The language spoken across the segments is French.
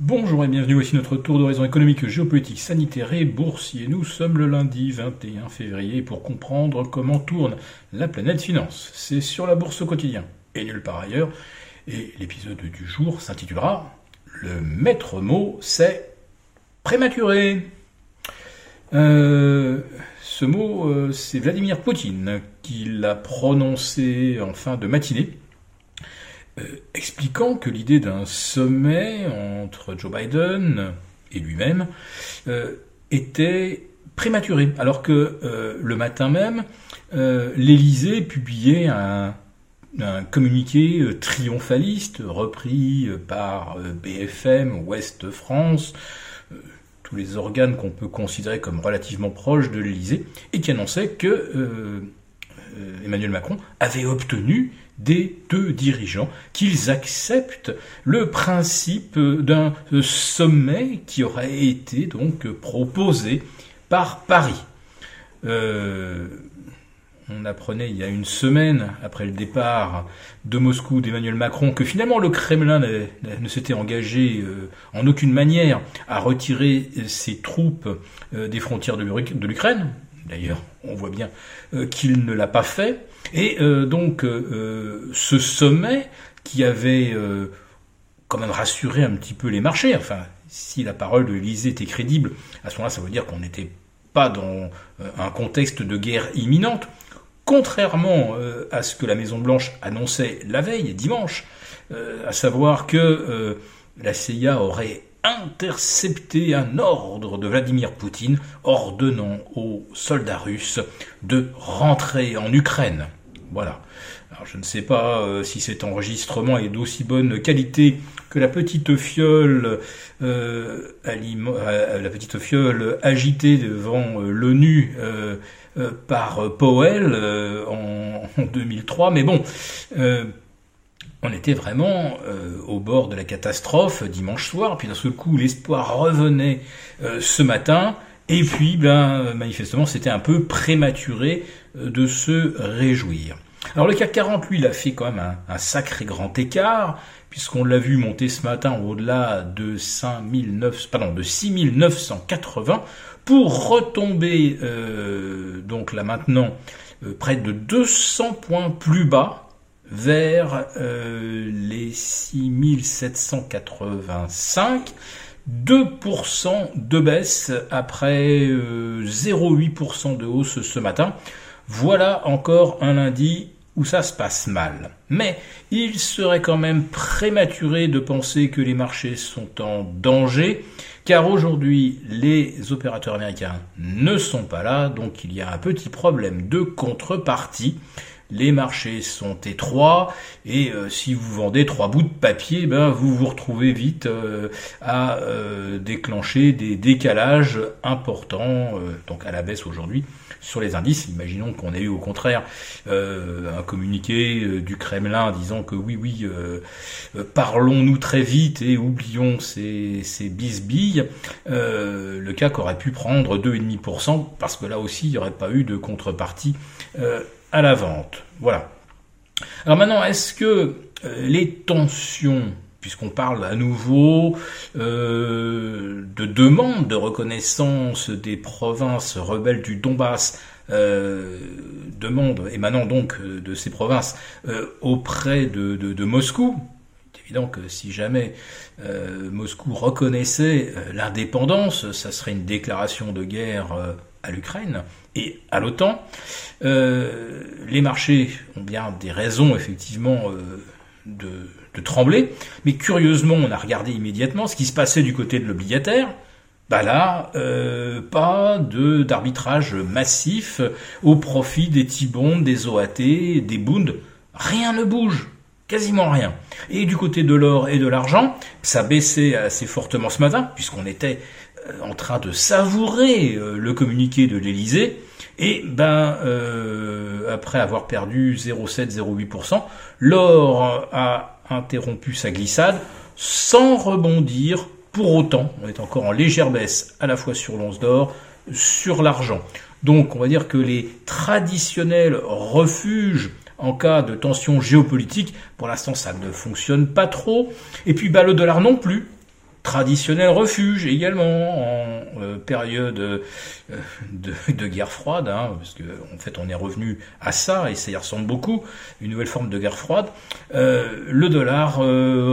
Bonjour et bienvenue, voici notre tour d'horizon économique, géopolitique, sanitaire et boursier. Nous sommes le lundi 21 février pour comprendre comment tourne la planète finance. C'est sur la bourse au quotidien et nulle part ailleurs. Et l'épisode du jour s'intitulera Le maître mot, c'est prématuré. Euh, ce mot, euh, c'est Vladimir Poutine qui l'a prononcé en fin de matinée, expliquant que l'idée d'un sommet entre Joe Biden et lui-même était prématurée, alors que le matin même, l'Élysée publiait un, un communiqué triomphaliste repris par BFM Ouest France, tous les organes qu'on peut considérer comme relativement proches de l'Élysée, et qui annonçait que euh, euh, Emmanuel Macron avait obtenu des deux dirigeants qu'ils acceptent le principe d'un sommet qui aurait été donc proposé par Paris. Euh, on apprenait il y a une semaine, après le départ de Moscou d'Emmanuel Macron, que finalement le Kremlin ne s'était engagé euh, en aucune manière à retirer ses troupes euh, des frontières de l'Ukraine. D'ailleurs, on voit bien euh, qu'il ne l'a pas fait. Et donc, ce sommet qui avait quand même rassuré un petit peu les marchés, enfin, si la parole de l'Élysée était crédible, à ce moment-là, ça veut dire qu'on n'était pas dans un contexte de guerre imminente contrairement euh, à ce que la Maison Blanche annonçait la veille, dimanche, euh, à savoir que euh, la CIA aurait intercepté un ordre de Vladimir Poutine ordonnant aux soldats russes de rentrer en Ukraine. Voilà. Je ne sais pas si cet enregistrement est d'aussi bonne qualité que la petite fiole, la petite fiole agitée devant l'ONU euh, par euh, Powell euh, en, 2003, mais bon, on était vraiment au bord de la catastrophe dimanche soir, puis d'un seul coup l'espoir revenait ce matin, et puis ben, manifestement c'était un peu prématuré de se réjouir. Alors le CAC 40, lui, il a fait quand même un, sacré grand écart, puisqu'on l'a vu monter ce matin au-delà de 5900, pardon, de 6980 pour retomber euh, donc là maintenant euh, près de 200 points plus bas vers euh, les 6785 2% de baisse après 0,8% de hausse ce matin. Voilà encore un lundi où ça se passe mal. Mais il serait quand même prématuré de penser que les marchés sont en danger car aujourd'hui les opérateurs américains ne sont pas là, donc il y a un petit problème de contrepartie. Les marchés sont étroits et euh, si vous vendez trois bouts de papier, ben vous vous retrouvez vite euh, à euh, déclencher des décalages importants, donc à la baisse aujourd'hui sur les indices. Imaginons qu'on ait eu au contraire un communiqué du Kremlin disant que oui, oui, parlons-nous très vite et oublions ces, ces bisbilles. le CAC aurait pu prendre 2,5% parce que là aussi il n'y aurait pas eu de contrepartie à la vente. Voilà. Alors maintenant, est-ce que euh, les tensions, puisqu'on parle à nouveau euh, de demande de reconnaissance des provinces rebelles du Donbass, euh, demande émanant donc de ces provinces auprès de, Moscou, c'est évident que si jamais Moscou reconnaissait l'indépendance, ça serait une déclaration de guerre à l'Ukraine et à l'OTAN. Euh, les marchés ont bien des raisons effectivement euh, de, trembler, mais curieusement, on a regardé immédiatement ce qui se passait du côté de l'obligataire. Bah là, euh, pas de d'arbitrage massif au profit des T-bonds, des OAT, des Bunds. Rien ne bouge, quasiment rien. Et du côté de l'or et de l'argent, ça baissait assez fortement ce matin, puisqu'on était en train de savourer le communiqué de l'Elysée. Et ben, euh, après avoir perdu 0,7-0,8%, l'or a interrompu sa glissade sans rebondir pour autant. On est encore en légère baisse à la fois sur l'once d'or, sur l'argent. Donc on va dire que les traditionnels refuges en cas de tension géopolitique, pour l'instant ça ne fonctionne pas trop. Et puis bah, le dollar non plus traditionnel refuge également en euh, période euh, de, guerre froide, hein, parce que en fait on est revenu à ça et ça y ressemble beaucoup, une nouvelle forme de guerre froide. Euh, le dollar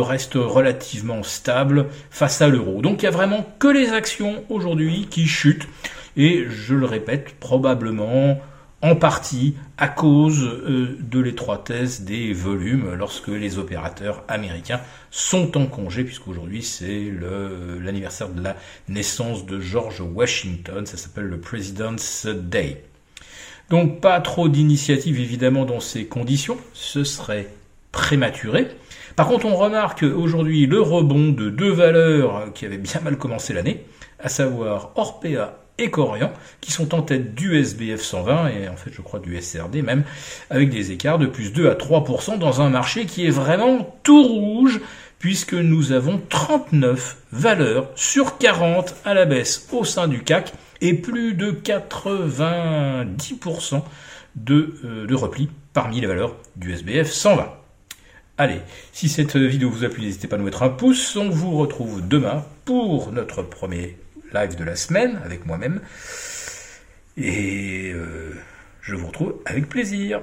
reste relativement stable face à l'euro. Donc il y a vraiment que les actions aujourd'hui qui chutent et je le répète probablement en partie à cause euh, de l'étroitesse des volumes lorsque les opérateurs américains sont en congé, puisqu'aujourd'hui c'est l'anniversaire de la naissance de George Washington, ça s'appelle le President's Day. Donc pas trop d'initiatives évidemment dans ces conditions, ce serait prématuré. Par contre on remarque aujourd'hui le rebond de deux valeurs qui avaient bien mal commencé l'année, à savoir Orpea et Corian, qui sont en tête du SBF 120 et en fait je crois du SRD même, avec des écarts de plus 2 à 3% dans un marché qui est vraiment tout rouge, puisque nous avons 39 valeurs sur 40 à la baisse au sein du CAC et plus de 90% de, euh, de repli parmi les valeurs du SBF 120. Allez, si cette vidéo vous a plu, n'hésitez pas à nous mettre un pouce. On vous retrouve demain pour notre premier live de la semaine avec moi-même. Et euh, je vous retrouve avec plaisir.